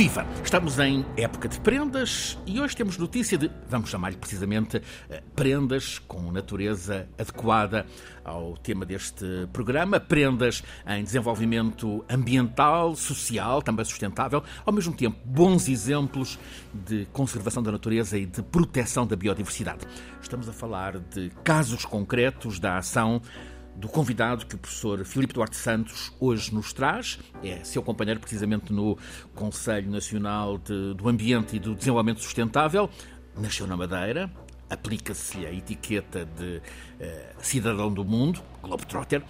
Viva! Estamos em época de prendas e hoje temos notícia de, vamos chamar-lhe precisamente, eh, prendas com natureza adequada ao tema deste programa, prendas em desenvolvimento ambiental, social, também sustentável, ao mesmo tempo bons exemplos de conservação da natureza e de proteção da biodiversidade. Estamos a falar de casos concretos da ação do convidado que o professor Filipe Duarte Santos hoje nos traz. É seu companheiro precisamente no Conselho Nacional de, do Ambiente e do Desenvolvimento Sustentável. Nasceu na Madeira, aplica-se-lhe a etiqueta de uh, cidadão do mundo, Globetrotter.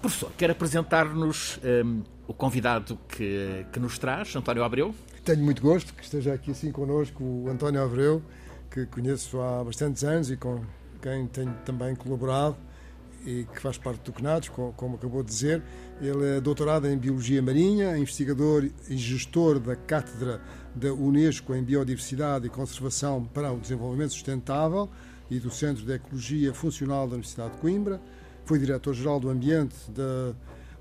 Professor, quer apresentar-nos eh, o convidado que, que nos traz, António Abreu? Tenho muito gosto que esteja aqui assim connosco o António Abreu, que conheço há bastantes anos e com quem tenho também colaborado e que faz parte do CNADES, como acabou de dizer. Ele é doutorado em Biologia Marinha, investigador e gestor da Cátedra da Unesco em Biodiversidade e Conservação para o Desenvolvimento Sustentável e do Centro de Ecologia Funcional da Universidade de Coimbra. Foi diretor-geral do Ambiente da,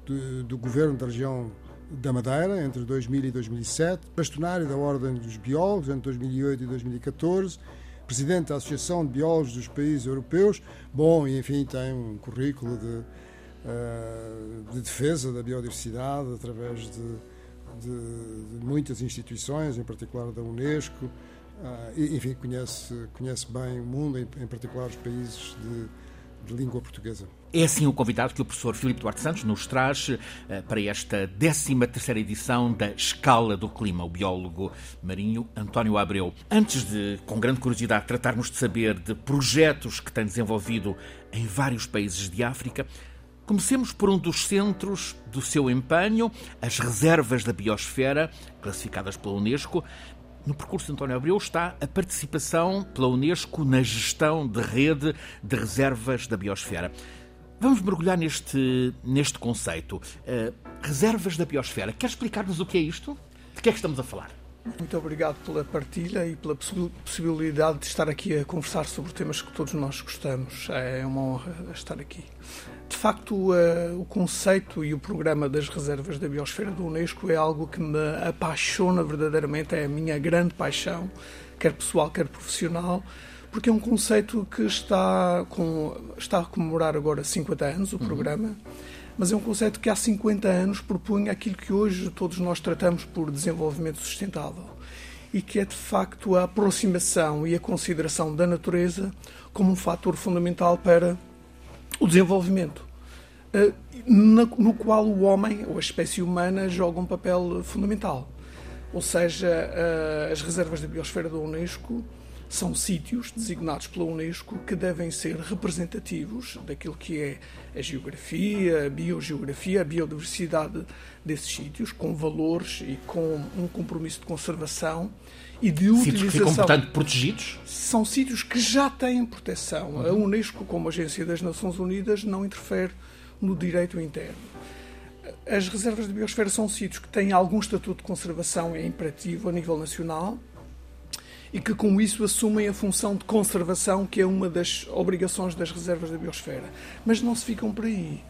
do, do Governo da Região da Madeira entre 2000 e 2007, bastonário da Ordem dos Biólogos entre 2008 e 2014 presidente da Associação de Biólogos dos Países Europeus. Bom, e enfim, tem um currículo de, eh, de defesa da biodiversidade através de, de, de, muitas instituições, em particular da Unesco. E, enfim, conhece, conhece bem o mundo, em, particular os países de língua portuguesa. É assim o convidado que o professor Filipe Duarte Santos nos traz uh, para esta 13ª edição da Escala do Clima, o biólogo marinho António Abreu. Antes de, com grande curiosidade, tratarmos de saber de projetos que tem desenvolvido em vários países de África, Comecemos por um dos centros do seu empenho, as reservas da biosfera, classificadas pela Unesco, no percurso de António Abreu está a participação pela Unesco na gestão de rede de reservas da biosfera. Vamos mergulhar neste, neste conceito. Uh, reservas da biosfera. Quer explicar-nos o que é isto? De que é que estamos a falar? Muito obrigado pela partilha e pela possibilidade de estar aqui a conversar sobre temas que todos nós gostamos. É uma honra estar aqui. De facto, o conceito e o programa das reservas da biosfera do Unesco é algo que me apaixona verdadeiramente, é a minha grande paixão, quer pessoal, quer profissional, porque é um conceito que está, com, está a comemorar agora 50 anos, o uhum. programa mas é um conceito que há 50 anos propunha aquilo que hoje todos nós tratamos por desenvolvimento sustentável e que é de facto a aproximação e a consideração da natureza como um fator fundamental para o desenvolvimento, eh, no qual o homem ou a espécie humana joga um papel fundamental. Ou seja, eh, as reservas da biosfera da Unesco são sítios designados pela Unesco que devem ser representativos daquilo que é a geografia, a biogeografia, a biodiversidade desses sítios, com valores e com um compromisso de conservação e de sítios utilização. Sítios que ficam, portanto, protegidos? São sítios que já têm proteção. Uhum. A Unesco, como Agência das Nações Unidas, não interfere no direito interno. As reservas de biosfera são sítios que têm algum estatuto de conservação é imperativo a nível nacional, e que com isso assumem a função de conservação, que é uma das obrigações das reservas da biosfera. Mas não se ficam por aí.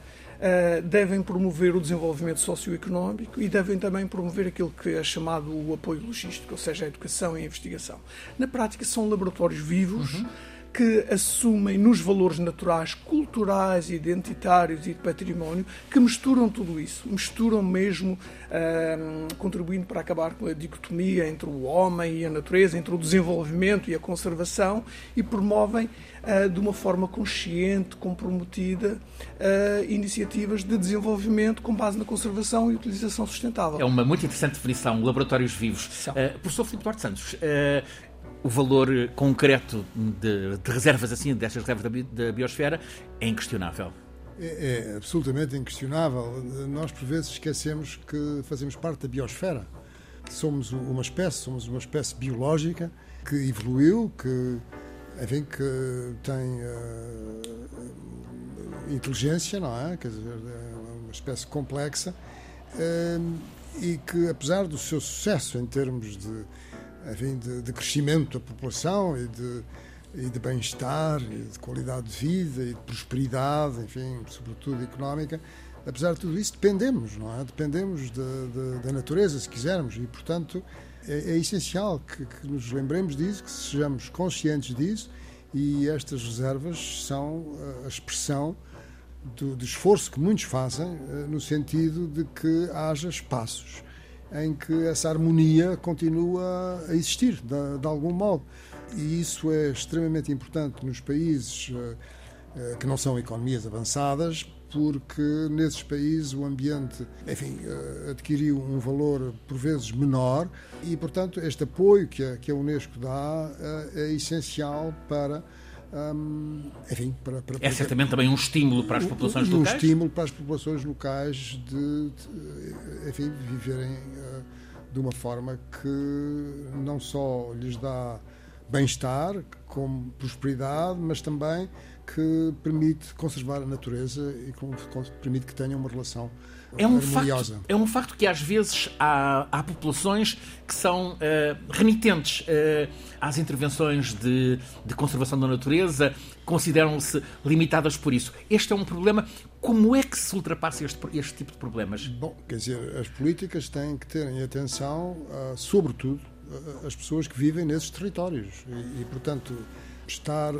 Uh, devem promover o desenvolvimento socioeconómico e devem também promover aquilo que é chamado o apoio logístico, ou seja, a educação e a investigação. Na prática, são laboratórios vivos. Uhum que assumem nos valores naturais, culturais, identitários e de património, que misturam tudo isso, misturam mesmo, uh, contribuindo para acabar com a dicotomia entre o homem e a natureza, entre o desenvolvimento e a conservação, e promovem uh, de uma forma consciente, comprometida, uh, iniciativas de desenvolvimento com base na conservação e utilização sustentável. É uma muito interessante definição, laboratórios vivos. Uh, professor Filipe Duarte Santos, o valor concreto de, de reservas assim, destas reservas da, da biosfera, é inquestionável. É, é, absolutamente inquestionável. Nós, por vezes, esquecemos que fazemos parte da biosfera. Somos uma espécie, somos uma espécie biológica que evoluiu, que, enfim, que tem uh, inteligência, não é? Quer dizer, é uma espécie complexa uh, e que, apesar do seu sucesso em termos de enfim, de, de crescimento da população e de, e de bem-estar, e de qualidade de vida e de prosperidade, enfim, sobretudo económica, apesar de tudo isso, dependemos, não é? Dependemos de, de, da natureza, se quisermos, e portanto é, é essencial que, que, nos lembremos disso, que sejamos conscientes disso, e estas reservas são a expressão do, do esforço que muitos fazem eh, no sentido de que haja espaços em que essa harmonia continua a existir, de, de algum modo. E isso é extremamente importante nos países eh, eh, que não são economias avançadas, porque nesses países o ambiente, enfim, eh, adquiriu um valor por vezes menor e, portanto, este apoio que a, que a Unesco dá é essencial para enfim, para, para, é certamente também um estímulo para as populações um, um locais? Um estímulo para as populações locais de, de enfim, viverem uh, de uma forma que não só lhes dá bem-estar, como prosperidade, mas também que permite conservar a natureza e que permite que tenham uma relação é um harmoniosa. Facto, é um facto que às vezes há, há populações que são uh, remitentes uh, às intervenções de, de, conservação da natureza, consideram-se limitadas por isso. Este é um problema. Como é que se ultrapassa este, este tipo de problemas? Bom, quer dizer, as políticas têm que terem atenção, uh, sobretudo, as pessoas que vivem nesses territórios. E, e portanto, estar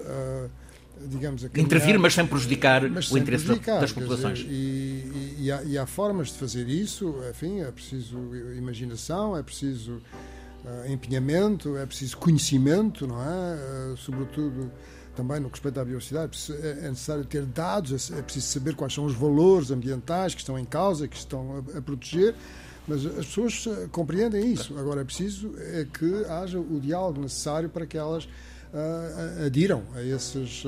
digamos, caminhar, intervir, mas sem prejudicar mas sem o interesse prejudicar, das populações. Dizer, e, e, há, e, há, formas de fazer isso, enfim, é preciso imaginação, é preciso uh, empenhamento, é preciso conhecimento, não é? Uh, sobretudo também no que respeita à biodiversidade, é, é necessário ter dados, é, é preciso saber quais são os valores ambientais que estão em causa, que estão a, a proteger. Mas as pessoas eh, compreendem isso. Agora é preciso é que haja o diálogo necessário para que elas adiram a esses.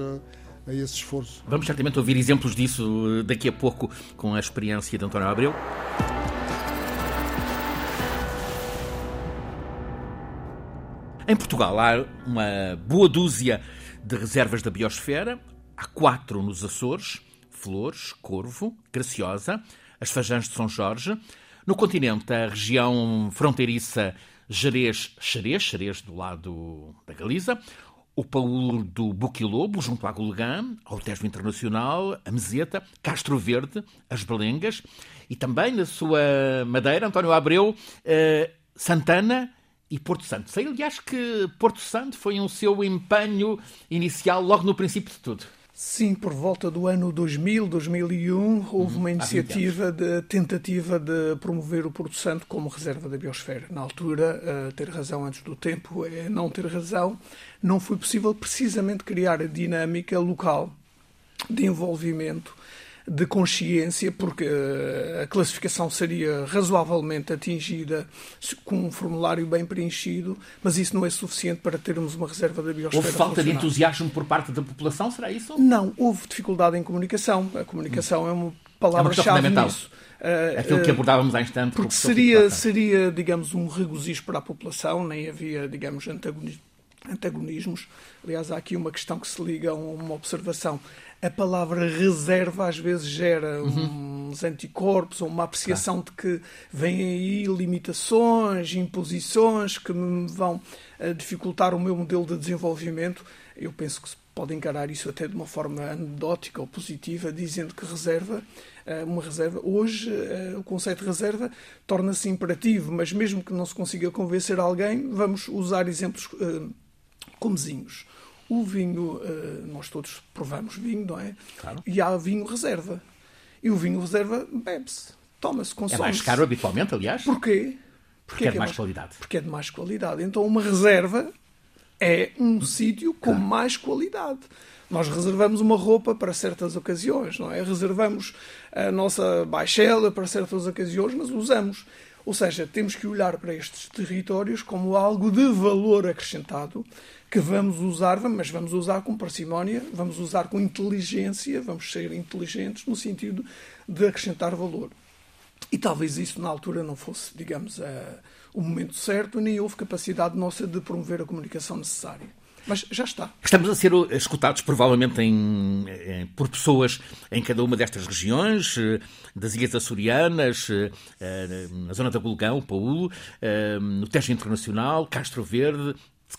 A esse esforço. Vamos certamente ouvir exemplos disso daqui a pouco com a experiência de António Abreu. Em Portugal há uma boa dúzia de reservas da biosfera. Há quatro nos Açores: Flores, Corvo, Graciosa, as Fajãs de São Jorge. No continente, a região fronteiriça Jerez-Xerez, Xerez do lado da Galiza, o Paulo do Buquilobo, junto à Golegã, ao Tejo Internacional, a Meseta, Castro Verde, as Belengas e também na sua Madeira, António Abreu, eh, Santana e Porto Santo. Sei, aliás, que Porto Santo foi um seu empenho inicial logo no princípio de tudo. Sim, por volta do ano 2000, 2001, houve uma uhum. iniciativa de tentativa de promover o Porto Santo como reserva da biosfera. Na altura, uh, ter razão antes do tempo é não ter razão. Não foi possível precisamente criar a dinâmica local de envolvimento de consciência, porque eh, a classificação seria razoavelmente atingida com um formulário bem preenchido, mas isso não é suficiente para termos uma reserva da biosfera. Houve falta de entusiasmo por parte da população, será isso? Não, houve dificuldade em comunicação. A comunicação hum. é uma palavra-chave é nisso. Uh, Aquilo que abordávamos há instante. Porque seria, seria, digamos, um regozijo para a população, nem havia, digamos, antagonismos. Aliás, há aqui uma questão que se liga a uma observação a palavra reserva às vezes gera uhum. uns anticorpos ou uma apreciação claro. de que vêm aí limitações, imposições que me vão eh, dificultar o meu modelo de desenvolvimento. Eu penso que se pode encarar isso até de uma forma anedótica ou positiva, dizendo que reserva, eh, uma reserva, hoje eh, o conceito de reserva torna-se imperativo, mas mesmo que não se consiga convencer alguém, vamos usar exemplos comezinhos. O vinho, eh, nós todos provamos vinho, não é? Claro. E há vinho reserva. E o vinho reserva bebe-se, toma-se, consome-se. É mais caro habitualmente, aliás. Porquê? Porque, é de mais, mais qualidade. Porque é de mais qualidade. Então, uma reserva é um sítio com claro. mais qualidade. Nós reservamos uma roupa para certas ocasiões, não é? Reservamos a nossa baixela para certas ocasiões, mas usamos. Ou seja, temos que olhar para estes territórios como algo de valor acrescentado que vamos usar, mas vamos usar com parcimónia, vamos usar com inteligência, vamos ser inteligentes no sentido de acrescentar valor. E talvez isso na altura não fosse, digamos, uh, o momento certo, nem houve capacidade nossa de promover a comunicação necessária. Mas já está. Estamos a ser escutados provavelmente em, em, por pessoas em cada uma destas regiões, eh, das Ilhas Açorianas, eh, na zona da Bulgão, Paulo, no Tejo Internacional, Castro Verde,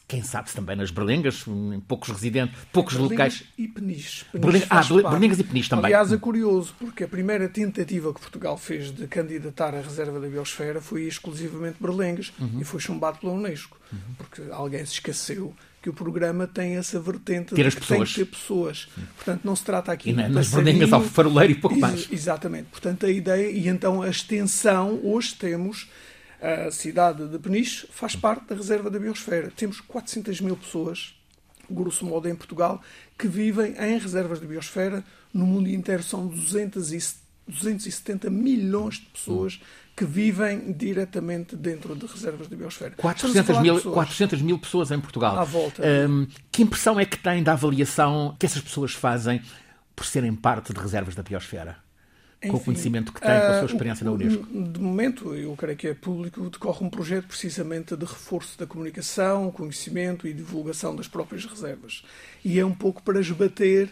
quem sabe também nas berlengas, poucos residentes, poucos berlengas locais. E Peniche. Berlengas, ah, berlengas e Peniche também. Aliás, é curioso, porque a primeira tentativa que Portugal fez de candidatar à reserva da biosfera foi exclusivamente berlengas uhum. e foi chumbado pela Unesco, uhum. porque alguém se esqueceu que o programa tem essa vertente ter de as pessoas. tem que ter pessoas. Portanto, não se trata aqui e de nas berlengas ao faroleiro e pouco mais. Exatamente. Portanto, a ideia, e então a extensão, hoje temos a cidade de Peniche faz parte da reserva da biosfera. Temos 400 mil pessoas, grosso modo em Portugal, que vivem em reservas de biosfera. No mundo inteiro são 270 milhões de pessoas que vivem diretamente dentro de reservas de biosfera. 400 mil, 400 mil pessoas em Portugal. À volta. Um, que impressão é que tem da avaliação que essas pessoas fazem por serem parte de reservas da biosfera? Enfim, com o conhecimento que tem, com a sua ah, experiência uh, na Unesco? De momento, eu creio que é público, decorre um projeto precisamente de reforço da comunicação, conhecimento e divulgação das próprias reservas. E é um pouco para esbater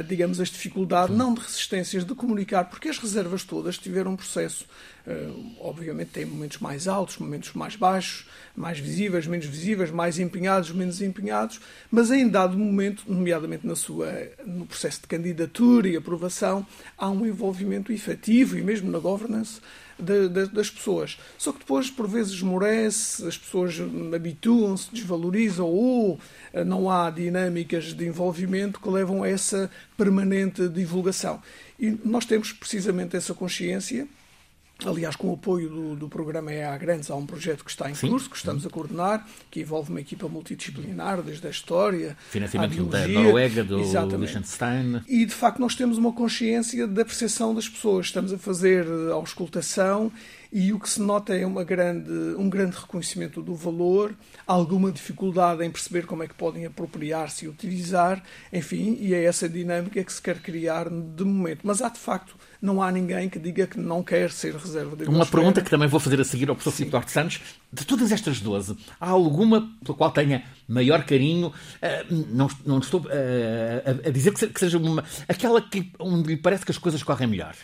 digamos, as dificuldades, não de resistências, de comunicar, porque as reservas todas tiveram um processo, uh, obviamente tem momentos mais altos, momentos mais baixos, mais visíveis, menos visíveis, mais empenhados, menos empenhados, mas em dado momento, nomeadamente na sua, no processo de candidatura e aprovação, há um envolvimento efetivo e mesmo na governance de, de, das pessoas. Só que depois, por vezes, esmorece, as pessoas habituam-se, desvalorizam ou eh, não há dinâmicas de envolvimento que levam a essa permanente divulgação. E nós temos precisamente essa consciência Aliás, com o apoio do, do programa EA Grandes, há um projeto que está em curso, que estamos a coordenar, que envolve uma equipa multidisciplinar, desde a história, Financiamento a biologia, da Noruega, do Liechtenstein. E, de facto, nós temos uma consciência da percepção das pessoas. Estamos a fazer a auscultação e o que se nota é uma grande, um grande reconhecimento do valor, alguma dificuldade em perceber como é que podem apropriar-se e utilizar, enfim, e é essa dinâmica que se quer criar de momento. Mas há, de facto, não há ninguém que diga que não quer ser reserva de Uma pergunta que também vou fazer a seguir ao professor Eduardo Santos. De todas estas 12, há alguma pela qual tenha maior carinho? Uh, não, não estou a, a, dizer que seja uma, aquela que, onde lhe parece que as coisas correm melhor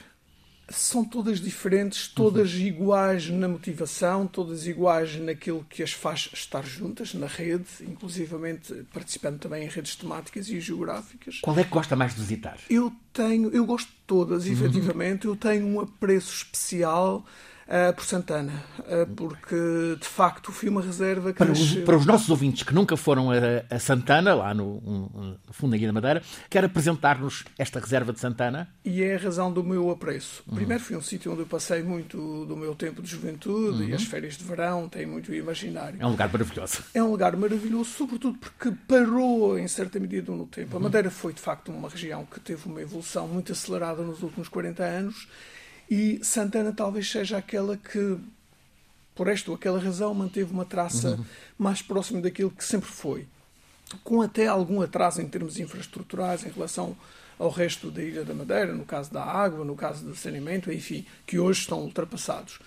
são todas diferentes, todas uhum. iguais na motivação, todas iguais naquilo que as faz estar juntas na rede, inclusivamente participando também em redes temáticas e geográficas. Qual é que gosta mais de visitar? Eu tenho, eu gosto de todas, uhum. efetivamente. Eu tenho um apreço especial uh, por Santana, uh, porque de facto fui uma reserva que. Para, os, para os nossos ouvintes que nunca foram a, a Santana, lá no, um, no fundo da Ilha da Madeira, quer apresentar-nos esta reserva de Santana? E é a razão do meu apreço. Uhum. Primeiro, foi um sítio onde eu passei muito do meu tempo de juventude uhum. e as férias de verão têm muito imaginário. É um lugar maravilhoso. É um lugar maravilhoso, sobretudo porque parou em certa medida no tempo. Uhum. A Madeira foi de facto uma região que teve uma evolução muito acelerada nos últimos 40 anos e Santana talvez seja aquela que, por esta ou aquela razão, manteve uma traça uhum. mais próxima daquilo que sempre foi. Com até algum atraso em termos infraestruturais em relação ao resto da Ilha da Madeira, no caso da água, no caso do saneamento, enfim, que hoje estão ultrapassados.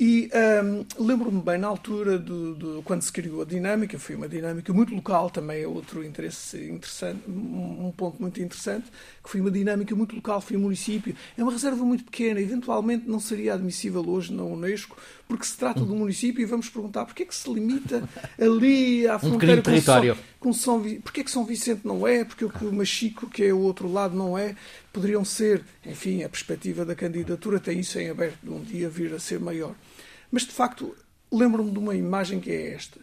E um, lembro-me bem, na altura, de, de, quando se criou a dinâmica, foi uma dinâmica muito local, também é outro interesse interessante, um ponto muito interessante, que foi uma dinâmica muito local, foi um município. É uma reserva muito pequena, eventualmente não seria admissível hoje na Unesco, porque se trata de um município e vamos perguntar porquê é que se limita ali à fronteira um com, território. São, com São Vicente. Porquê é que São Vicente não é? Porque o Machico, que é o outro lado, não é? Poderiam ser, enfim, a perspectiva da candidatura tem isso em aberto de um dia vir a ser maior. Mas de facto, lembro-me de uma imagem que é esta.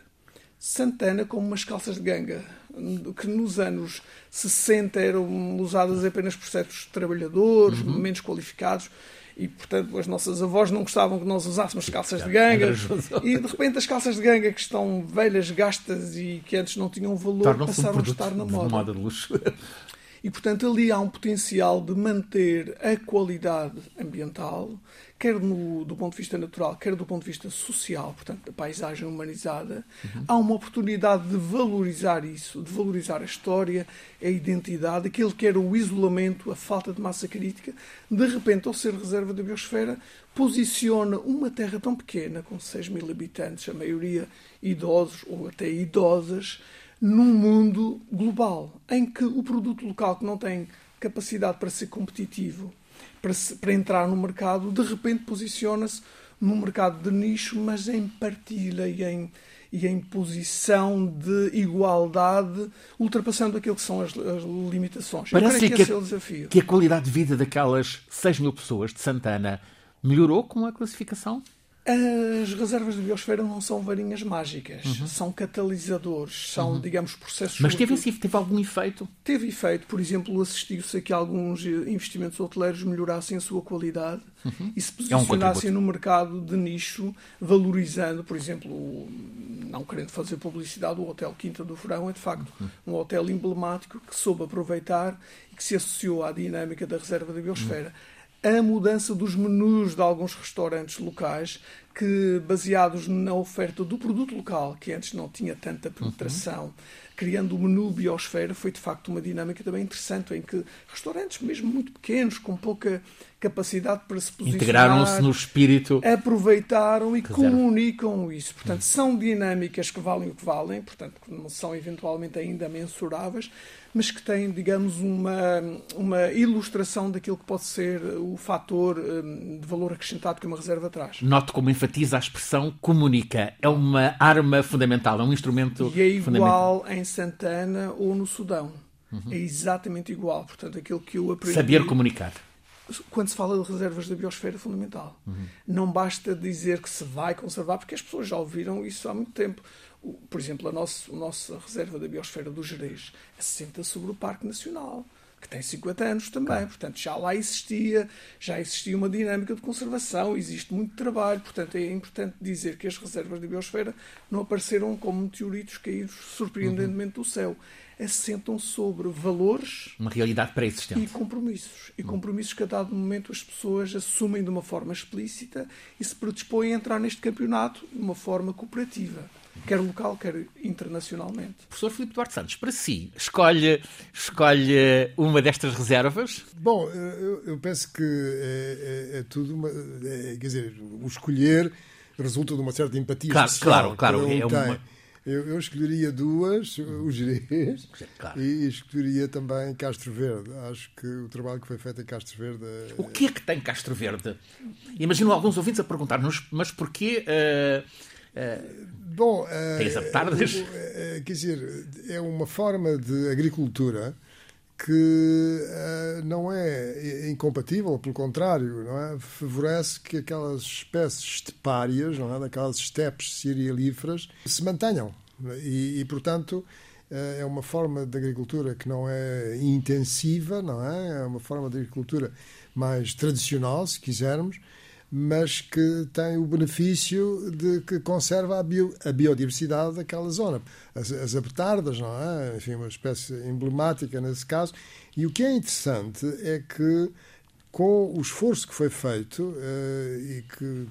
Santana com umas calças de ganga, que nos anos 60 eram usadas apenas por certos trabalhadores, uhum. menos qualificados, e portanto as nossas avós não gostavam que nós usássemos calças de ganga e de repente as calças de ganga que estão velhas, gastas e que antes não tinham valor passaram um a estar na moda. moda de luxo. E portanto ali há um potencial de manter a qualidade ambiental, quer no, do ponto de vista natural, quer do ponto de vista social, portanto, da paisagem humanizada, uhum. há uma oportunidade de valorizar isso, de valorizar a história, a identidade, aquilo que era o isolamento, a falta de massa crítica. De repente, ao ser reserva da biosfera, posiciona uma terra tão pequena, com 6 mil habitantes, a maioria idosos ou até idosas, num mundo global, em que o produto local que não tem capacidade para ser competitivo para, para entrar no mercado, de repente posiciona-se num mercado de nicho, mas em partilha e em, e em posição de igualdade, ultrapassando aquilo que são as, as limitações. Parece que, que, esse é que a qualidade de vida daquelas 6 mil pessoas de Santana melhorou com a classificação? As reservas de biosfera não são varinhas mágicas, uhum. são catalisadores, são, uhum. digamos, processos. Mas teve, muito... teve algum efeito? Teve efeito, por exemplo, assistiu-se a que alguns investimentos hoteleiros melhorassem a sua qualidade uhum. e se posicionassem é um no mercado de nicho, valorizando, por exemplo, não querendo fazer publicidade, o Hotel Quinta do Verão é de facto uhum. um hotel emblemático que soube aproveitar e que se associou à dinâmica da reserva da biosfera a mudança dos menus de alguns restaurantes locais que, baseados na oferta do produto local, que antes não tinha tanta penetração, uhum. criando o menu biosfera, foi de facto uma dinâmica também interessante, em que restaurantes, mesmo muito pequenos, com pouca capacidade para se posicionar, integraram-se no espírito, aproveitaram e comunicam isso. Portanto, são dinâmicas que valem o que valem, portanto, que não são eventualmente ainda mensuráveis, mas que têm, digamos, uma, uma ilustração daquilo que pode ser o fator um, de valor acrescentado que uma reserva traz. Note como enfatiza a expressão comunica. É uma arma fundamental, é um instrumento E é igual em Santana ou no Sudão. Uhum. É exatamente igual. Portanto, aquilo que eu aprendi... Saber comunicar quando se fala de reservas da biosfera fundamental. Uhum. Não basta dizer que se vai conservar, porque as pessoas já ouviram isso há muito tempo por exemplo, a, nossa a nossa reserva da biosfera do Jerez assenta sobre o Parque Nacional, que tem 50 anos também. Claro. Portanto, já lá existia, já existia uma dinâmica de conservação, existe muito trabalho. Portanto, é importante dizer que as reservas da biosfera não apareceram como meteoritos caídos surpreendentemente uhum. do céu. Assentam sobre valores. Uma realidade pré-existente. E compromissos. E compromissos que a dado momento as pessoas assumem de uma forma explícita e se predispõem a entrar neste campeonato de uma forma cooperativa quer local, quer internacionalmente. Professor Filipe Duarte Santos, para si, escolhe, escolhe uma destas reservas? Bom, eu, eu penso que é, é, é tudo uma. É, quer dizer, o escolher resulta de uma certa empatia claro, social. Claro, claro. É uma... eu, eu, escolheria duas, o Jerez, claro. e escolheria também Castro Verde. Acho que o trabalho que foi feito em Castro Verde. É... O que é que tem Castro Verde? Imagino alguns ouvintes a perguntar-nos, mas porquê. Uh Bom, Tens tardes? É, quer dizer, é uma forma de agricultura que uh, não é incompatível, pelo contrário, não é? favorece que aquelas espécies estepárias, não é? daquelas estepes cerealíferas, se mantenham. E, e, portanto, uh, é uma forma de agricultura que não é intensiva, não é? É uma forma de agricultura mais tradicional, se quisermos, mas que tem o benefício de que conserva a, bio, a biodiversidade daquela zona. As, as abetardas, não é? Enfim, uma espécie emblemática nesse caso. E o que é interessante é que, com o esforço que foi feito, uh, e que,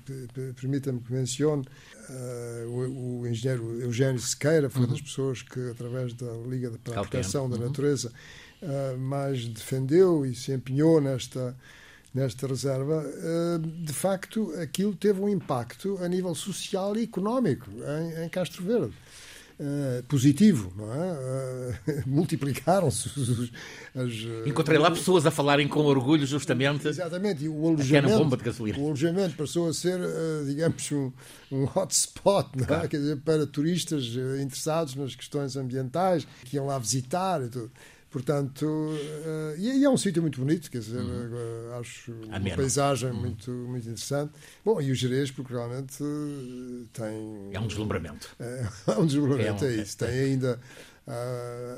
permita-me que mencione, uh, o, o, engenheiro Eugênio Sequeira foi uhum. das pessoas que, através da Liga para a Proteção da uhum. Natureza, uh, mais defendeu e se empenhou nesta nesta reserva, eh, de facto, aquilo teve um impacto a nível social e económico em, em Castro Verde. Uh, positivo, não é? Uh, Multiplicaram-se as. Encontrei lá pessoas a falarem com orgulho, justamente. Exatamente, e o alojamento. bomba de gasolina. O alojamento passou a ser, uh, digamos, um, um hotspot, não é? Claro. Quer dizer, para turistas interessados nas questões ambientais, que iam lá visitar e tudo. Portanto, uh, e, é um sítio muito bonito, quer dizer, uhum. acho Ameno. uma paisagem uhum. muito, muito interessante. Bom, e o Jerez, porque realmente uh, tem. É um deslumbramento. É, é um deslumbramento, é, um, é isso. É, tem ainda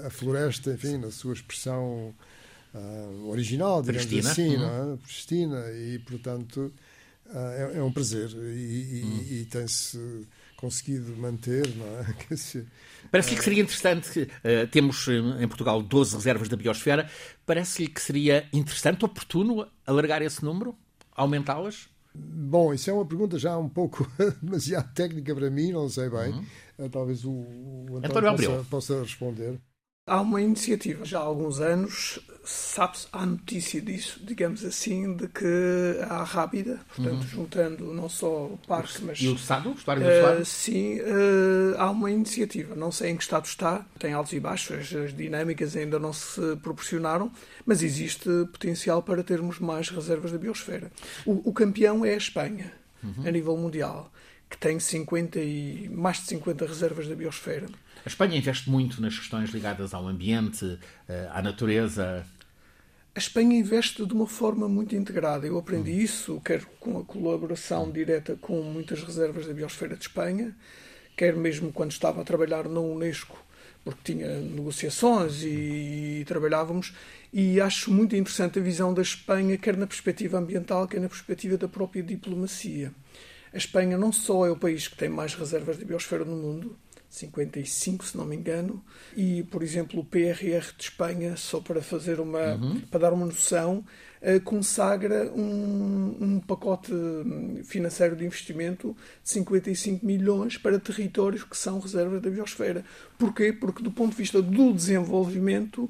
a floresta, enfim, na sua expressão uh, original, digamos Pristina. assim, uhum. não é? Pristina, e portanto é, é, um prazer. E, e, uhum. e tem-se conseguido manter, não é? Parece-lhe que seria interessante, uh, temos em Portugal 12 reservas da biosfera, parece-lhe que seria interessante, oportuno, alargar esse número, aumentá-las? Bom, isso é uma pergunta já um pouco demasiado técnica para mim, não sei bem. Uhum. Uh, talvez o, o António, António possa, possa responder. Há uma iniciativa já há alguns anos, sabe-se, há notícia disso, digamos assim, de que há Rábida, portanto, uhum. juntando não só o parque, mas. E o Sado? O estuário do uh, Sim, uh, há uma iniciativa, não sei em que estado está, tem altos e baixos, as dinâmicas ainda não se proporcionaram, mas existe potencial para termos mais reservas da biosfera. O, o campeão é a Espanha, uhum. a nível mundial que tem 50 e, mais de 50 reservas da biosfera. A Espanha investe muito nas questões ligadas ao ambiente, eh, à natureza. A Espanha investe de uma forma muito integrada. Eu aprendi hum. isso, quer com a colaboração hum. direta com muitas reservas da biosfera de Espanha, quer mesmo quando estava a trabalhar na Unesco, porque tinha negociações e, e trabalhávamos, e acho muito interessante a visão da Espanha, quer na perspectiva ambiental, quer na perspectiva da própria diplomacia. A Espanha não só é o país que tem mais reservas de biosfera no mundo, 55, se não me engano, e, por exemplo, o PRR de Espanha, só para fazer uma, uhum. para dar uma noção, uh, consagra um, um, pacote financeiro de investimento de 55 milhões para territórios que são reservas da biosfera. Porquê? Porque, do ponto de vista do desenvolvimento,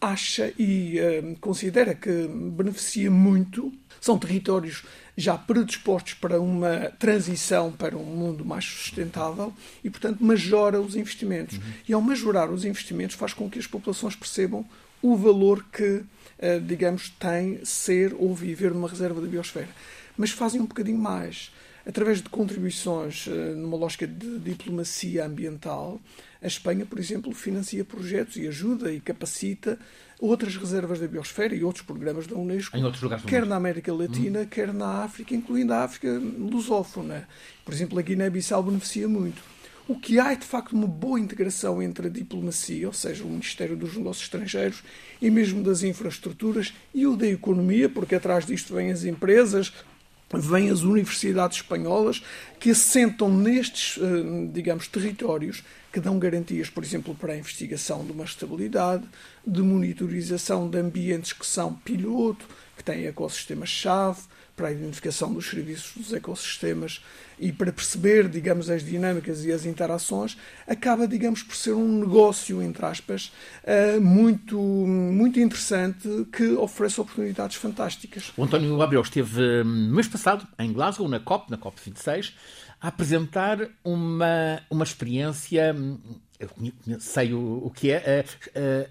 acha e uh, considera que beneficia muito. São territórios já predispostos para uma transição para um mundo mais sustentável e, portanto, majora os investimentos. Uhum. E, ao majorar os investimentos, faz com que as populações percebam o valor que, uh, digamos, tem ser ou viver numa reserva da biosfera. Mas fazem um bocadinho mais através de contribuições eh, numa lógica de diplomacia ambiental, a Espanha, por exemplo, financia projetos e ajuda e capacita outras reservas da biosfera e outros programas da Unesco, quer na América Latina, hum. quer na África, incluindo a África lusófona. Por exemplo, a Guiné-Bissau beneficia muito. O que há é, de facto, uma boa integração entre a diplomacia, ou seja, o Ministério dos Negócios Estrangeiros e mesmo das infraestruturas, e o da economia, porque atrás disto vêm as empresas, vêm as universidades espanholas que assentam nestes, eh, digamos, territórios que dão garantias, por exemplo, para a investigação de uma estabilidade, de monitorização de ambientes que são piloto, que têm ecossistemas-chave, para a identificação dos serviços dos ecossistemas e para perceber, digamos, as dinâmicas e as interações, acaba, digamos, por ser um negócio, entre aspas, eh, muito, muito interessante que oferece oportunidades fantásticas. O António Abreu esteve no mês passado em Glasgow, na COP, na COP26, a apresentar uma, uma experiência eu sei o, o que é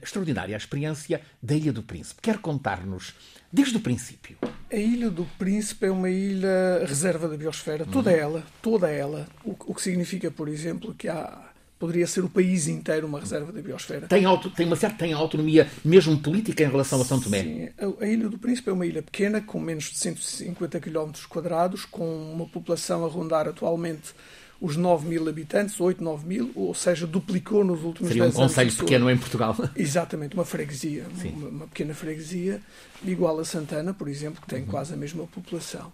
extraordinária, a experiência da Ilha do Príncipe. Quer contar-nos desde o princípio? A Ilha do Príncipe é uma ilha reserva da biosfera, toda uhum. ela, toda ela. O, o, que significa, por exemplo, que há poderia ser o país inteiro uma reserva da biosfera. Tem, auto, tem uma certa tem autonomia, mesmo política, em relação a São Tomé? Sim, a, a Ilha do Príncipe é uma ilha pequena, com menos de 150 km com uma população a rondar atualmente os 9 mil habitantes, 8, 9 mil, ou seja, duplicou nos últimos Seria 10 anos. Seria um conselho pequeno em Portugal. Exatamente, uma freguesia, uma, uma, pequena freguesia, igual a Santana, por exemplo, que tem uhum. quase a mesma população.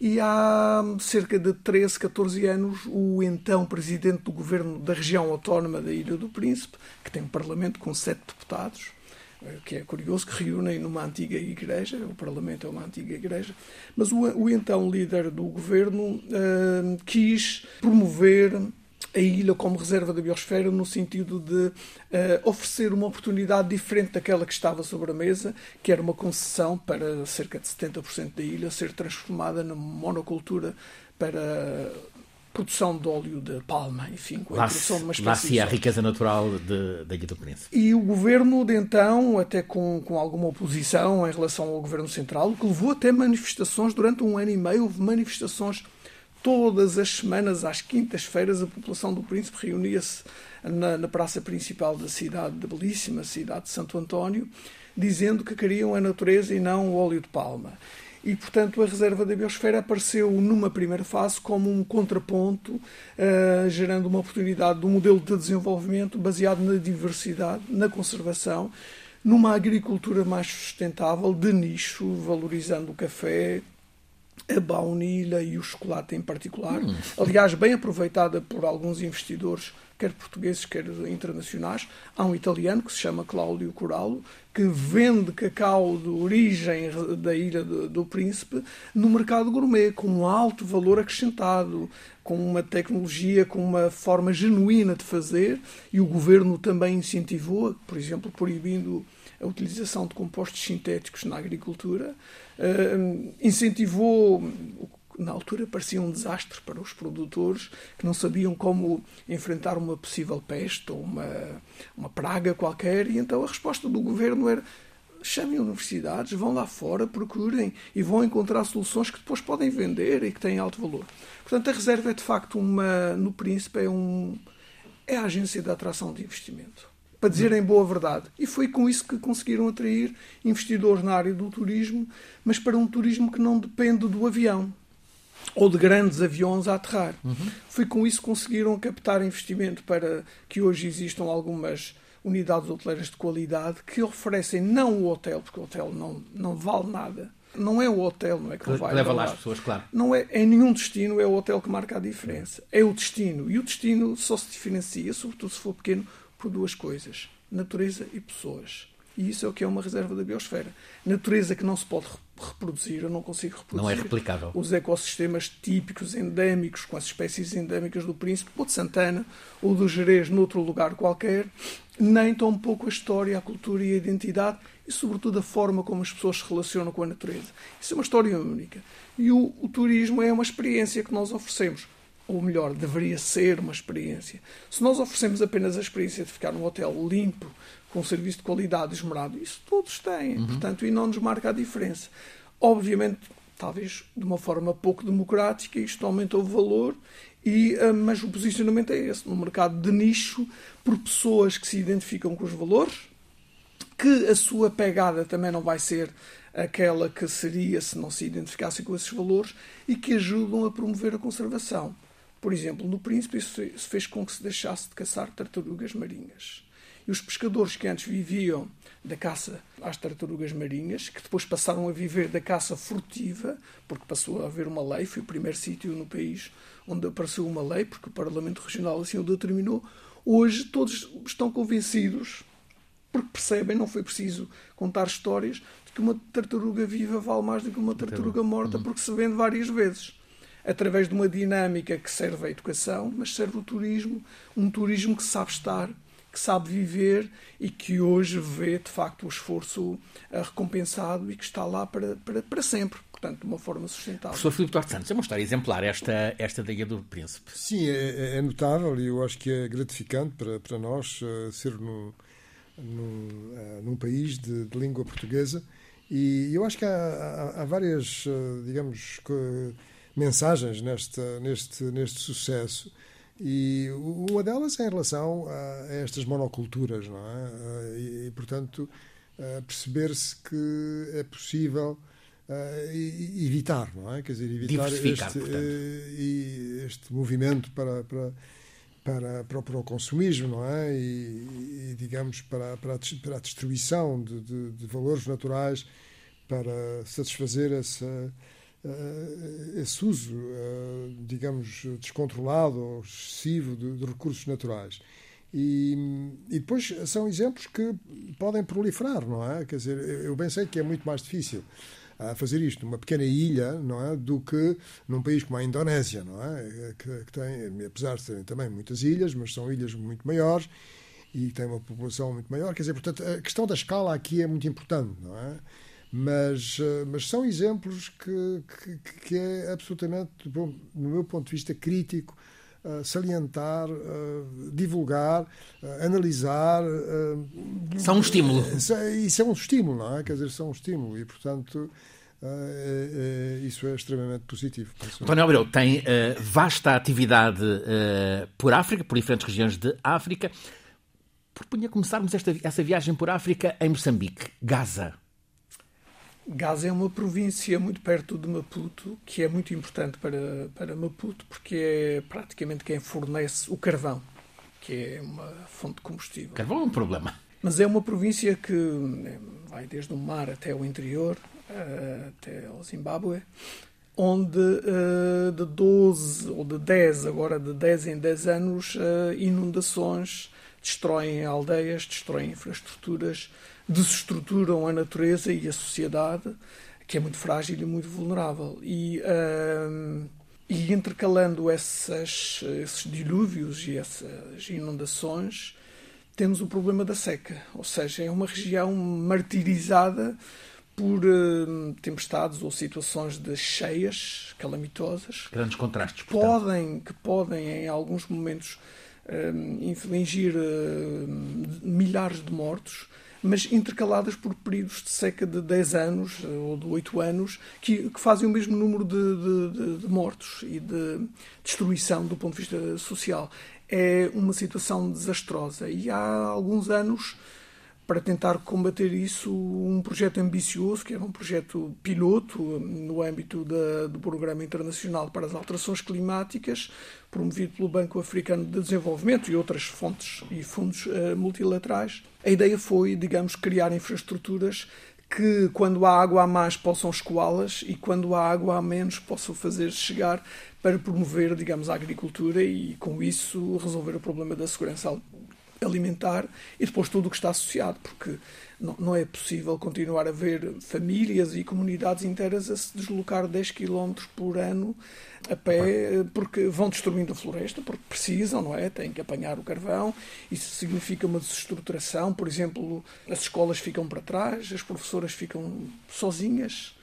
E há cerca de 13, 14 anos, o então presidente do governo da região autónoma da Ilha do Príncipe, que tem um parlamento com sete deputados, eh, que é curioso, que reúnem numa antiga igreja, o Parlamento é uma antiga igreja, mas o, o então líder do governo uh, quis promover a ilha como reserva da biosfera no sentido de uh, oferecer uma oportunidade diferente daquela que estava sobre a mesa, que era uma concessão para cerca de 70% da ilha ser transformada numa monocultura para produção de óleo de palma, enfim, com a produção de uma espécie Lá se a riqueza natural da Ilha do Príncipe. E o governo de então, até com, com alguma oposição em relação ao governo central, que levou até manifestações durante um ano e meio, houve manifestações todas as semanas, às quintas-feiras, a população do Príncipe reunia-se na, na, praça principal da cidade, da belíssima cidade de Santo António, dizendo que queriam a natureza e não o óleo de palma. E, portanto, a reserva da biosfera apareceu numa primeira fase como um contraponto, uh, gerando uma oportunidade de um modelo de desenvolvimento baseado na diversidade, na conservação, numa agricultura mais sustentável, de nicho, valorizando o café, a baunilha e o chocolate em particular. Hum. Aliás, bem aproveitada por alguns investidores quer portugueses, quer internacionais. Há um italiano que se chama Cláudio Corallo, que vende cacau de origem da Ilha do, do Príncipe no mercado gourmet, com um alto valor acrescentado, com uma tecnologia, com uma forma genuína de fazer, e o governo também incentivou, por exemplo, proibindo a utilização de compostos sintéticos na agricultura, uh, incentivou na altura parecia um desastre para os produtores que não sabiam como enfrentar uma possível peste ou uma, uma praga qualquer, e então a resposta do governo era chamem universidades, vão lá fora, procurem e vão encontrar soluções que depois podem vender e que têm alto valor. Portanto, a reserva é de facto uma, no Príncipe, é, um, é a agência de atração de investimento. Para dizer em boa verdade. E foi com isso que conseguiram atrair investidores na área do turismo, mas para um turismo que não depende do avião ou de grandes aviões a aterrar. Uhum. Foi com isso que conseguiram captar investimento para que hoje existam algumas unidades hoteleiras de qualidade que oferecem não o hotel, porque o hotel não, não vale nada. Não é o hotel, não é que vai leva lá as pessoas, claro. Não é em nenhum destino é o hotel que marca a diferença. É o destino e o destino só se diferencia, sobretudo se for pequeno, por duas coisas: natureza e pessoas. E isso é o que é uma reserva da biosfera. Natureza que não se pode reproduzir, eu não consigo reproduzir. Não é replicável. Os ecossistemas típicos, endémicos, com as espécies endémicas do Príncipe, ou de Santana, ou do Jerez, noutro lugar qualquer, nem tão pouco a história, a cultura e a identidade, e sobretudo a forma como as pessoas se relacionam com a natureza. Isso é uma história única. E o, o turismo é uma experiência que nós oferecemos ou melhor, deveria ser uma experiência. Se nós oferecemos apenas a experiência de ficar num hotel limpo, com um serviço de qualidade esmerado, isso todos têm, uhum. portanto, e não nos marca a diferença. Obviamente, talvez de uma forma pouco democrática, isto aumentou o valor, e, uh, mas o posicionamento é esse, no mercado de nicho, por pessoas que se identificam com os valores, que a sua pegada também não vai ser aquela que seria se não se identificassem com esses valores e que ajudam a promover a conservação. Por exemplo, no Príncipe, isso fez com que se deixasse de caçar tartarugas marinhas. E os pescadores que antes viviam da caça às tartarugas marinhas, que depois passaram a viver da caça furtiva, porque passou a haver uma lei, foi o primeiro sítio no país onde apareceu uma lei, porque o Parlamento Regional assim o determinou. Hoje todos estão convencidos, porque percebem, não foi preciso contar histórias, de que uma tartaruga viva vale mais do que uma tartaruga morta, uhum. porque se vende várias vezes através de uma dinâmica que serve à educação, mas serve o turismo, um turismo que sabe estar, que sabe viver e que hoje vê de facto o esforço eh, recompensado e que está lá para, para, para sempre portanto, de uma forma sustentável. Professor Filipe Duarte Santos, é uma história exemplar esta, esta da Ilha do Príncipe. Sim, é, é notável e eu acho que é gratificante para, para nós uh, ser no, no, uh, num país de, de, língua portuguesa e eu acho que há, há, há várias, uh, digamos, mensagens neste, neste, neste sucesso. E uma delas é em relação a, estas monoculturas, não é? E, e portanto, perceber-se que é possível evitar, não é? Quer dizer, evitar este, eh, este movimento para, para para, para, para, o consumismo, não é? E, e digamos, para, para, a, para a destruição de, de, de, valores naturais, para satisfazer essa, esse uso, uh, digamos, descontrolado ou excessivo de, de recursos naturais. E, e, depois são exemplos que podem proliferar, não é? Quer dizer, eu bem sei que é muito mais difícil a fazer isto numa pequena ilha, não é, do que num país como a Indonésia, não é, que, que tem, apesar de terem também muitas ilhas, mas são ilhas muito maiores e tem uma população muito maior. Quer dizer, portanto, a questão da escala aqui é muito importante, não é? Mas, eh, mas são exemplos que, que, que é absolutamente, bom, no meu ponto de vista, crítico uh, salientar, uh, divulgar, uh, analisar. são um estímulo. Isso é um estímulo, não é? Quer dizer, são um estímulo e, portanto. É, é, isso é extremamente positivo. António Abreu tem vasta atividade por África, por diferentes regiões de África. Propunha começarmos esta, essa viagem por África em Moçambique, Gaza. Gaza é uma província muito perto de Maputo, que é muito importante para, para Maputo, porque é praticamente quem fornece o carvão, que é uma fonte de combustível. Carvão é um problema. Mas é uma província que né, vai desde o mar até o interior, eh, até o Zimbábue, onde eh, de 12 ou de 10, agora de 10 em 10 anos, eh, inundações destroem aldeias, destroem infraestruturas, desestruturam a natureza e a sociedade, que é muito frágil e muito vulnerável. E, uh, e intercalando essas, esses dilúvios e essas inundações, temos o problema da seca, ou seja, é uma região martirizada por uh, tempestades ou situações de cheias calamitosas. Grandes contrastes. Que podem, que podem, em alguns momentos, uh, infligir uh, milhares de mortos mas intercaladas por períodos de seca de 10 anos eh, ou de 8 anos, que, que fazem o mesmo número de, de, de, mortos e de destruição do ponto de vista social. É uma situação desastrosa. E há alguns anos para tentar combater isso, um projeto ambicioso, que era um projeto piloto no âmbito da, do Programa Internacional para as Alterações Climáticas, promovido pelo Banco Africano de Desenvolvimento e outras fontes e fundos uh, multilaterais. A ideia foi, digamos, criar infraestruturas que, quando há água a mais, possam escoá-las e, quando há água a menos, possam fazer chegar para promover, digamos, a agricultura e, com isso, resolver o problema da segurança alimentar e depois tudo o que está associado, porque não, não, é possível continuar a ver famílias e comunidades inteiras a se deslocar 10 km por ano a pé, porque vão destruindo a floresta, porque precisam, não é? Têm que apanhar o carvão. Isso significa uma desestruturação. Por exemplo, as escolas ficam para trás, as professoras ficam sozinhas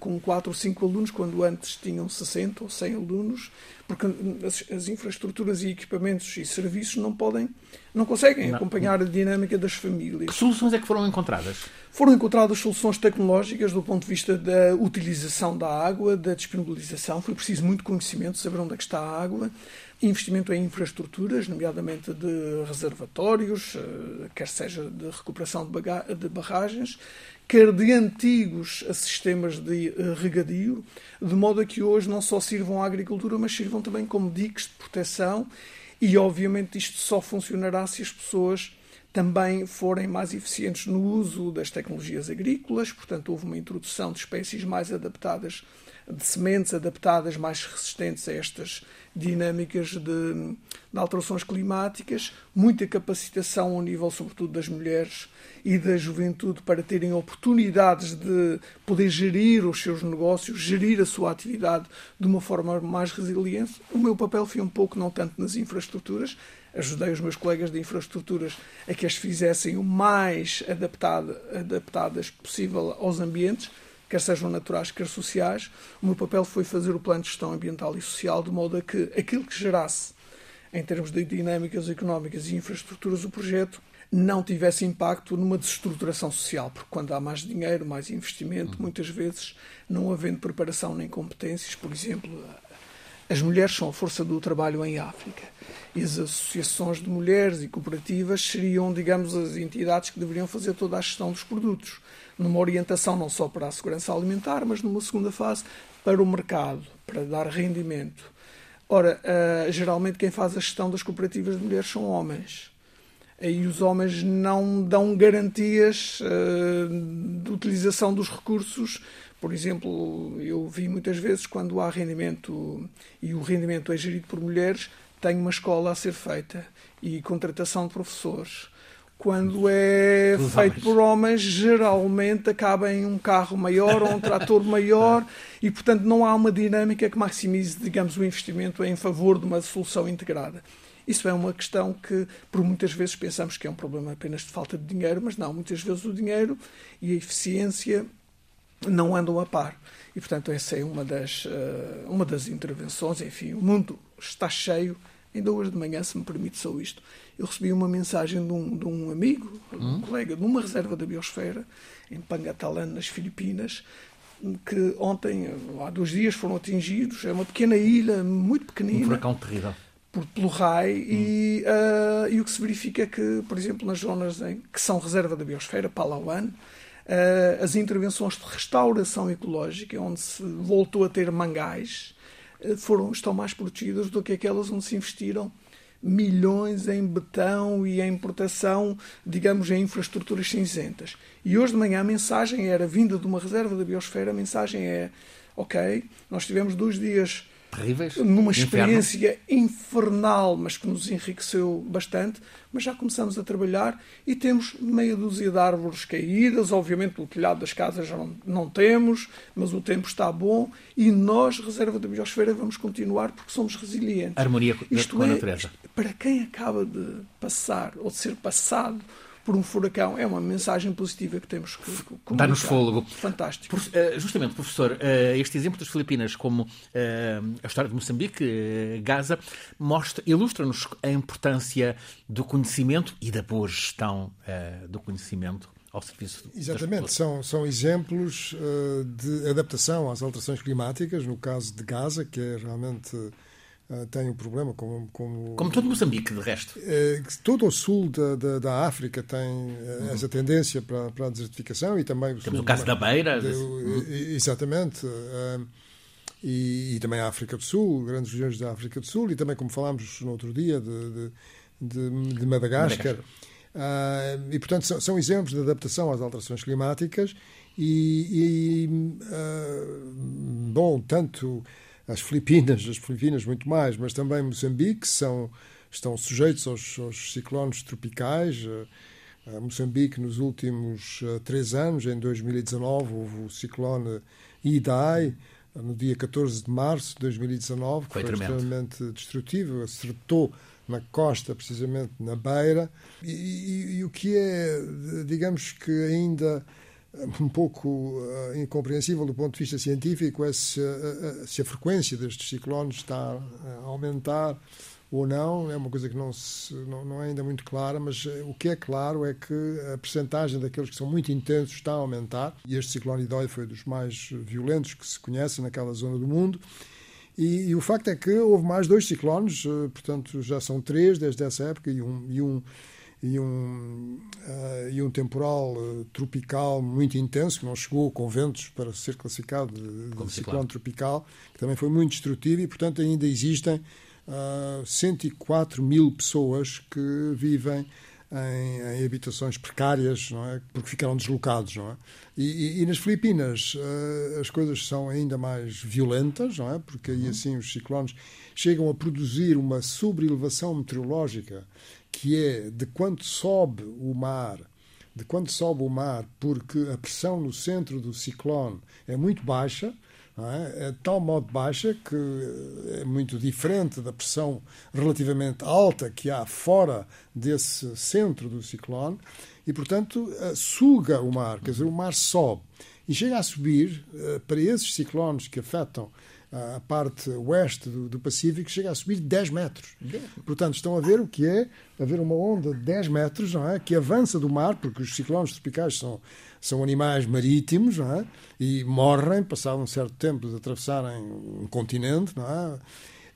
com 4 ou 5 alunos, quando antes tinham 60 ou 100 alunos, porque as, as infraestruturas e equipamentos e serviços não podem, não conseguem não. acompanhar a dinâmica das famílias. Que soluções é que foram encontradas? Foram encontradas soluções tecnológicas do ponto de vista da utilização da água, da disponibilização. Foi preciso muito conhecimento, saber onde é que está a água. Investimento em infraestruturas, nomeadamente de reservatórios, eh, quer seja de recuperação de barragens, quer de antigos sistemas de eh, regadio, de modo a que hoje não só sirvam à agricultura, mas sirvam também como diques de proteção e, obviamente, isto só funcionará se as pessoas também forem mais eficientes no uso das tecnologias agrícolas, portanto, houve uma introdução de espécies mais adaptadas, de sementes adaptadas, mais resistentes a estas dinâmicas de, de alterações climáticas, muita capacitação ao nível, sobretudo, das mulheres e da juventude para terem oportunidades de poder gerir os seus negócios, gerir a sua atividade de uma forma mais resiliente. O meu papel foi um pouco, não tanto nas infraestruturas, ajudei os meus colegas de infraestruturas a que as fizessem o mais adaptada, adaptadas possível aos ambientes, quer sejam naturais, quer sociais. O meu papel foi fazer o plano de gestão ambiental e social de modo a que aquilo que gerasse em termos de dinâmicas económicas e infraestruturas o projeto não tivesse impacto numa desestruturação social, porque quando há mais dinheiro, mais investimento, uhum. muitas vezes não havendo preparação nem competências, por exemplo, as mulheres são a força do trabalho em África e as associações de mulheres e cooperativas seriam, digamos, as entidades que deveriam fazer toda a gestão dos produtos, numa orientação não só para a segurança alimentar, mas numa segunda fase para o mercado, para dar rendimento. Ora, uh, geralmente quem faz a gestão das cooperativas de mulheres são homens e os homens não dão garantias uh, de utilização dos recursos. Por exemplo, eu vi muitas vezes quando há rendimento e o rendimento é gerido por mulheres, tem uma escola a ser feita e contratação de professores. Quando é Os feito homens. por homens, geralmente acaba em um carro maior ou um trator maior e, portanto, não há uma dinâmica que maximize, digamos, o investimento em favor de uma solução integrada. Isso é uma questão que, por muitas vezes, pensamos que é um problema apenas de falta de dinheiro, mas não, muitas vezes o dinheiro e a eficiência não andam a par. E, portanto, essa é uma das, eh, uma das intervenções. Enfim, o mundo está cheio. Ainda hoje de manhã, se me permite só isto, eu recebi uma mensagem de um, de um amigo, um hum? colega, de uma reserva da biosfera, em Pangatalã, nas Filipinas, que ontem, há dois dias, foram atingidos. É uma pequena ilha, muito pequenina. Um furacão terrível por, pelo RAI hum. e, uh, e o que se verifica é que, por exemplo, nas zonas em, que são reserva da biosfera, Palawan, uh, as intervenções de restauração ecológica, onde se voltou a ter mangais, uh, foram, estão mais protegidas do que aquelas onde se investiram milhões em betão e em proteção, digamos, em infraestruturas cinzentas. E hoje de manhã a mensagem era, vinda de uma reserva da biosfera, a mensagem é, ok, nós tivemos dois dias terríveis. Numa experiência infernal, mas que nos enriqueceu bastante. Mas já começamos a trabalhar e temos meia dúzia de árvores caídas. Obviamente, o telhado das casas já não, não temos, mas o tempo está bom e nós, Reserva da Biosfera, vamos continuar porque somos resilientes. Harmonia Isto com a é, natureza. Para quem acaba de passar ou de ser passado por um furacão. É uma mensagem positiva que temos que comunicar. Dá-nos fôlego. Fantástico. Por, uh, justamente, professor, uh, este exemplo das Filipinas, como uh, a história de Moçambique, Gaza, mostra, ilustra-nos a importância do conhecimento e da boa gestão do conhecimento ao serviço Exatamente, são, são exemplos uh, de adaptação às alterações climáticas, no caso de Gaza, que é realmente Uh, tem um problema como... Como, como todo Moçambique, de resto. Uh, todo o sul da, da, da África tem uh, essa tendência para, para a desertificação e também... O Temos o caso da Beira. De, uhum. Exatamente. E, e, também a África do Sul, grandes regiões da África do Sul e também, como falámos no outro dia, de, de, de, Madagascar. Madagascar. e, portanto, são, são, exemplos de adaptação às alterações climáticas e, e bom, tanto as Filipinas, as Filipinas muito mais, mas também Moçambique são, estão sujeitos aos, aos ciclones tropicais. A Moçambique, nos últimos uh, três anos, em 2019, houve o ciclone Idai, no dia 14 de março de 2019, que foi, foi extremamente destrutivo, acertou na costa, precisamente na beira, e, e, e, o que é, digamos que ainda um pouco uh, incompreensível do ponto de vista científico é se, uh, se, a frequência destes ciclones está a aumentar ou não. É uma coisa que não, se, não, não, é ainda muito clara, mas o que é claro é que a percentagem daqueles que são muito intensos está a aumentar. E este ciclone Idói foi dos mais violentos que se conhece naquela zona do mundo. E, e, o facto é que houve mais dois ciclones, portanto já são três desde essa época, e um, e um e um, uh, e um temporal uh, tropical muito intenso, que não chegou com ventos para ser classificado de, de ciclone tropical, que também foi muito destrutivo e, portanto, ainda existem uh, 104 mil pessoas que vivem em, em, habitações precárias, não é? porque ficaram deslocados. Não é? E, e, e nas Filipinas uh, as coisas são ainda mais violentas, não é? porque aí uhum. assim os ciclones chegam a produzir uma sobrelevação meteorológica que é de quanto sobe o mar, de quanto sobe o mar, porque a pressão no centro do ciclone é muito baixa, é? é de tal modo baixa que é muito diferente da pressão relativamente alta que há fora desse centro do ciclone e, portanto, eh, suga o mar, quer dizer, o mar sobe e chega a subir eh, para esses ciclones que afetam a parte oeste do, do, Pacífico, chega a subir 10 metros. Portanto, estão a ver o que é haver uma onda de 10 metros, não é? que avança do mar, porque os ciclones tropicais são, são animais marítimos, não é? e morrem, passado um certo tempo de atravessarem um continente, não é?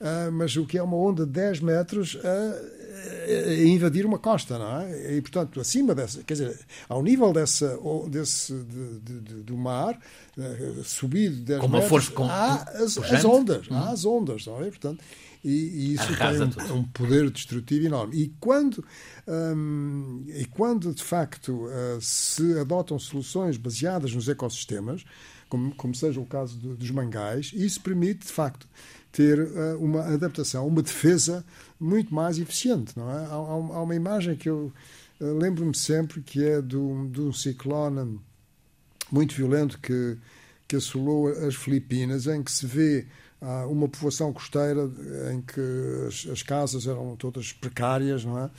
Uh, mas o que é uma onda de 10 metros a, a, invadir uma costa, não é? E, portanto, acima dessa, quer dizer, ao nível dessa, desse, de, de, de, do mar, uh, subido 10 com metros, força, com, há as, as ondas, hum. há as ondas, não é? Portanto, e, e isso Arrasa tem um, um, poder destrutivo enorme. E quando, um, e quando de facto uh, se adotam soluções baseadas nos ecossistemas, como, como seja o caso do, dos mangais, isso permite de facto ter uh, uma adaptação, uma defesa muito mais eficiente. Não é? Há, há uma imagem que eu uh, lembro-me sempre que é de um, de um ciclone muito violento que, que assolou as Filipinas, em que se vê uh, uma povoação costeira em que as, as, casas eram todas precárias, não é?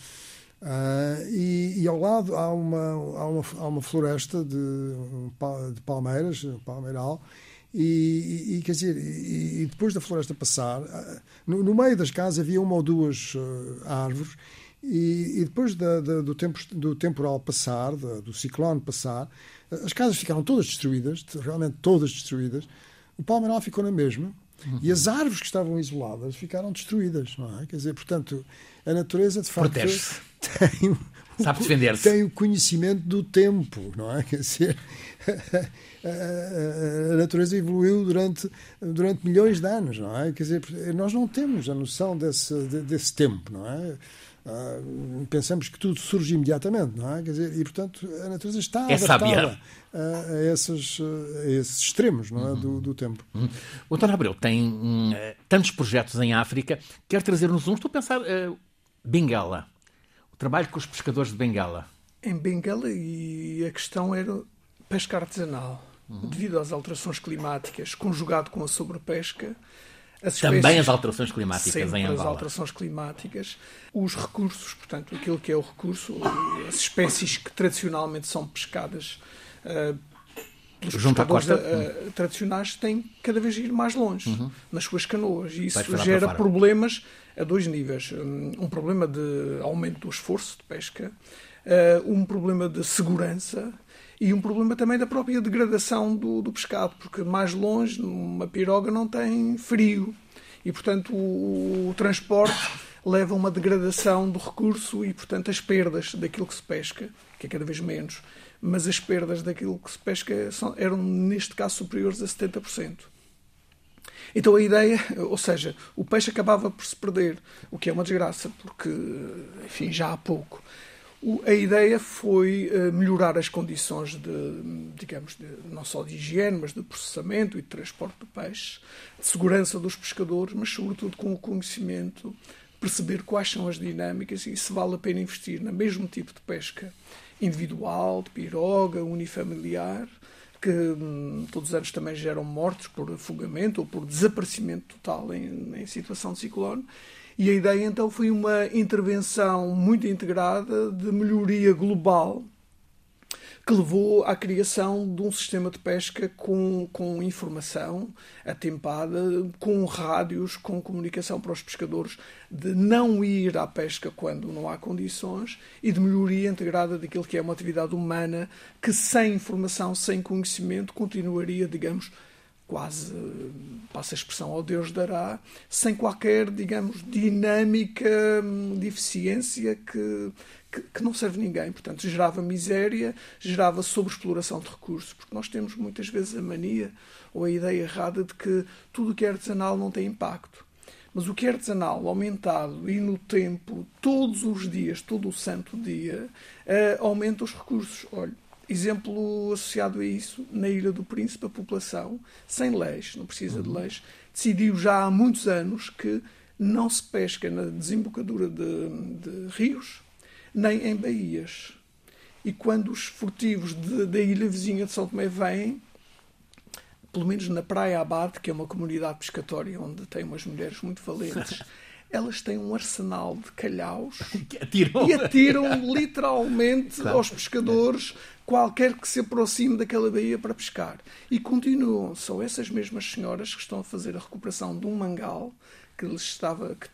Uh, e, e, ao lado há uma, há uma, há uma floresta de, de palmeiras, palmeiral, e, e, quer dizer, e, e, depois da floresta passar, ah, no, no, meio das casas havia uma ou duas uh, árvores, e, depois da, da, do, tempo, do temporal passar, da, do ciclone passar, as casas ficaram todas destruídas, realmente todas destruídas. O palmeiral ficou na mesma, uhum. e as árvores que estavam isoladas ficaram destruídas, não é? Quer dizer, portanto, a natureza de facto tem Sabe defender-se. Tem o conhecimento do tempo, não é? Quer dizer, a natureza evoluiu durante, durante milhões de anos, não é? Quer dizer, nós não temos a noção desse, desse tempo, não é? Uh, pensamos que tudo surge imediatamente, não é? Quer dizer, e portanto a natureza está é adaptada a, a, esses, a esses extremos não é? Uhum. do, do, tempo. Uhum. O António Abreu tem hum, tantos projetos em África, quer trazer-nos um, estou a pensar, uh, Bengala, o trabalho com os pescadores de Bengala. Em Bengala, e a questão era pesca artesanal. Uhum. Devido às alterações climáticas, conjugado com a sobrepesca, as Também as alterações climáticas em Angola. as alterações climáticas, os recursos, portanto, aquilo que é o recurso, as espécies que tradicionalmente são pescadas uh, dos Junto à costa? Uh, tradicionais têm cada vez ir mais longe uhum. nas suas canoas e isso gera problemas a dois níveis. Um problema de aumento do esforço de pesca, uh, um problema de segurança e um problema também da própria degradação do, do pescado, porque mais longe, uma piroga não tem frio e, portanto, o, o transporte leva a uma degradação do recurso e, portanto, as perdas daquilo que se pesca, que é cada vez menos, mas as perdas daquilo que se pesca são, eram, neste caso, superiores a 70%. Então a ideia, ou seja, o peixe acabava por se perder, o que é uma desgraça, porque, enfim, já há pouco. A ideia foi eh, melhorar as condições de, digamos, de, não só de higiene, mas de processamento e de transporte do peixe, de segurança dos pescadores, mas sobretudo com o conhecimento, perceber quais são as dinâmicas e se vale a pena investir no mesmo tipo de pesca individual, de piroga, unifamiliar, que hum, todos os anos também geram mortes por afogamento ou por desaparecimento total em, em situação de ciclone. E a ideia então foi uma intervenção muito integrada de melhoria global que levou à criação de um sistema de pesca com, com informação atempada, com rádios, com comunicação para os pescadores, de não ir à pesca quando não há condições e de melhoria integrada daquilo que é uma atividade humana que, sem informação, sem conhecimento, continuaria, digamos, quase, passa a expressão, ao Deus dará, sem qualquer, digamos, dinâmica hum, de eficiência que, que, que, não serve ninguém. Portanto, gerava miséria, gerava sobreexploração de recursos, porque nós temos muitas vezes a mania ou a ideia errada de que tudo o que é artesanal não tem impacto. Mas o que é artesanal, aumentado e no tempo, todos os dias, todo o santo dia, uh, aumenta os recursos. Olha, exemplo associado a isso, na Ilha do Príncipe, a população, sem leis, não precisa uhum. de leis, decidiu já há muitos anos que não se pesca na desembocadura de, de rios, nem em baías. E quando os furtivos de, da ilha vizinha de São Tomé vêm, pelo menos na Praia Abade, que é uma comunidade pescatória onde tem umas mulheres muito valentes, elas têm um arsenal de calhaus atiram. e atiram literalmente claro. aos pescadores qualquer que se aproxime daquela baía para pescar. E continuam. São essas mesmas senhoras que estão a fazer a recuperação de um mangal que lhes estava, que,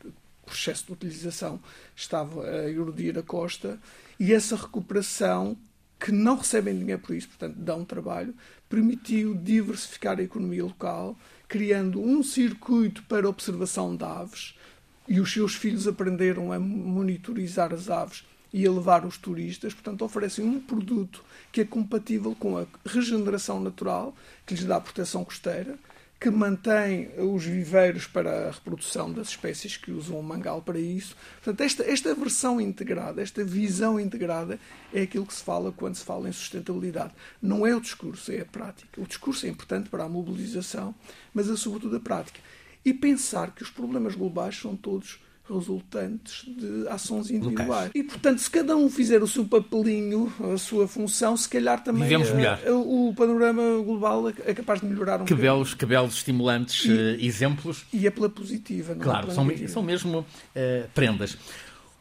por excesso de utilização, estava a erodir a costa. E essa recuperação, que não recebem dinheiro por isso, portanto dão trabalho, permitiu diversificar a economia local, criando um circuito para observação de aves. E os seus filhos aprenderam a monitorizar as aves e a levar os turistas, portanto, oferecem um produto que é compatível com a regeneração natural, que lhes dá proteção costeira, que mantém os viveiros para a reprodução das espécies que usam o mangal para isso. Portanto, esta, esta versão integrada, esta visão integrada, é aquilo que se fala quando se fala em sustentabilidade. Não é o discurso, é a prática. O discurso é importante para a mobilização, mas é sobretudo a prática. E pensar que os problemas globais são todos resultantes de ações individuais. Locais. E, portanto, se cada um fizer o seu papelinho, a sua função, se calhar também. A, a, o panorama global é capaz de melhorar um que belos, que belos estimulantes e, uh, exemplos. E é pela positiva, não é claro, é são, são mesmo uh, prendas.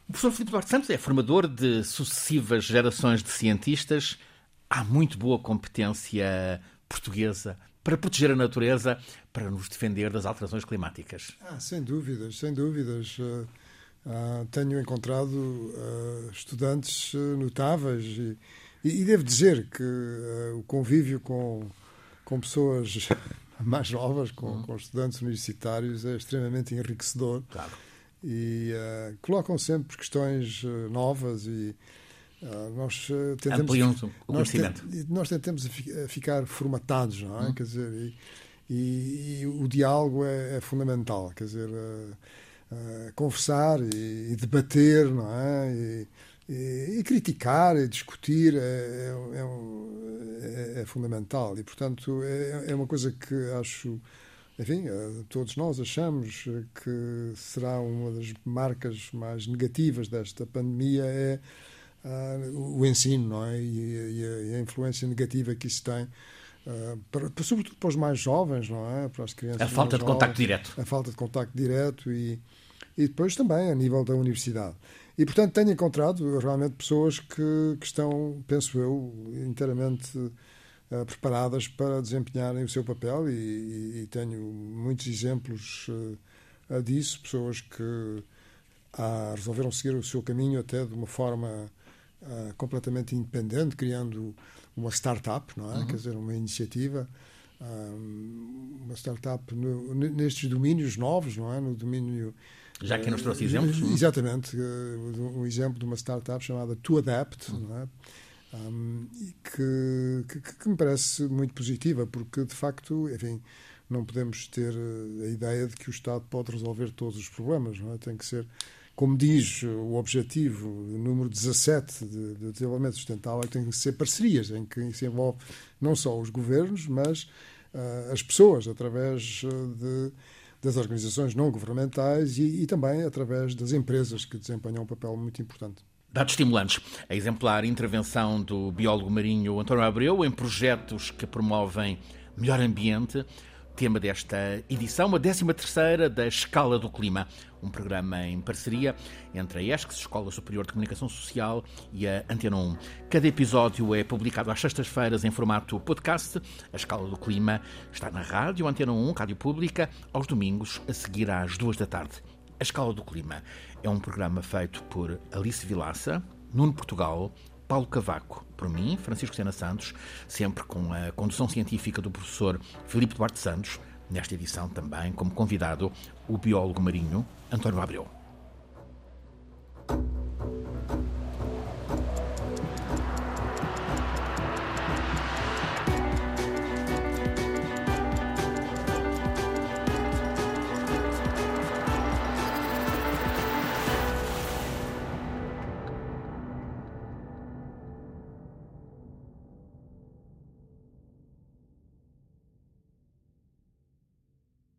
O professor Filipe Duarte Santos é formador de sucessivas gerações de cientistas. Há muito boa competência portuguesa para proteger a natureza, para nos defender das alterações climáticas? Ah, sem dúvidas, sem dúvidas. Uh, uh, tenho encontrado uh, estudantes notáveis e, e, devo dizer que o convívio com, com pessoas mais novas, com, uhum. com, estudantes universitários, é extremamente enriquecedor. Claro. E colocam sempre questões novas e Uh, nós uh, tentamos, o conhecimento. Nós, nós tentamos ficar formatados, não é? Hum. Quer dizer, e, e, e, o diálogo é, é fundamental, quer dizer, uh, conversar e, e, debater, não é? E, criticar e discutir é, é, é, é, fundamental e, portanto, é, é uma coisa que acho enfim, todos nós achamos que será uma das marcas mais negativas desta pandemia é uh, o ensino não é? E, e, a, influência negativa que isso tem. Uh, para, para, sobretudo para os mais jovens, não é? Para as crianças. A falta de jovens, contacto direto. A falta de contacto direto e, e depois também a nível da universidade. E, portanto, tenho encontrado realmente pessoas que, que estão, penso eu, inteiramente uh, preparadas para desempenharem o seu papel e, e tenho muitos exemplos uh, disso, pessoas que ah, resolveram seguir o seu caminho até de uma forma uh, completamente independente, criando uma startup, não é? Uhum. Quer dizer, uma iniciativa, um, uma startup no, nestes domínios novos, não é? No domínio já que nos trouxe exemplos. Exatamente. Um exemplo de uma startup chamada To Adapt, uhum. é? Um, que, que, que, me parece muito positiva, porque de facto, enfim, não podemos ter a ideia de que o Estado pode resolver todos os problemas, não é? Tem que ser como diz o objetivo número 17 de, de desenvolvimento sustentável, é que tem que ser parcerias, em que se envolve não só os governos, mas uh, as pessoas, através de, das organizações não governamentais e, e também através das empresas que desempenham um papel muito importante. Dados estimulantes. A exemplar intervenção do biólogo marinho António Abreu em projetos que promovem melhor ambiente, tema desta edição, a 13ª da Escala do Clima, um programa em parceria entre a ESCS, Escola Superior de Comunicação Social, e a Antena 1. Cada episódio é publicado às sextas-feiras em formato podcast. A Escala do Clima está na rádio Antena 1, Rádio Pública, aos domingos, a seguir às duas da tarde. A Escala do Clima é um programa feito por Alice Vilaça, Nuno Portugal, Paulo Cavaco. Por mim, Francisco Sena Santos, sempre com a condução científica do professor Filipe Duarte Santos, nesta edição também como convidado o biólogo marinho António Abreu.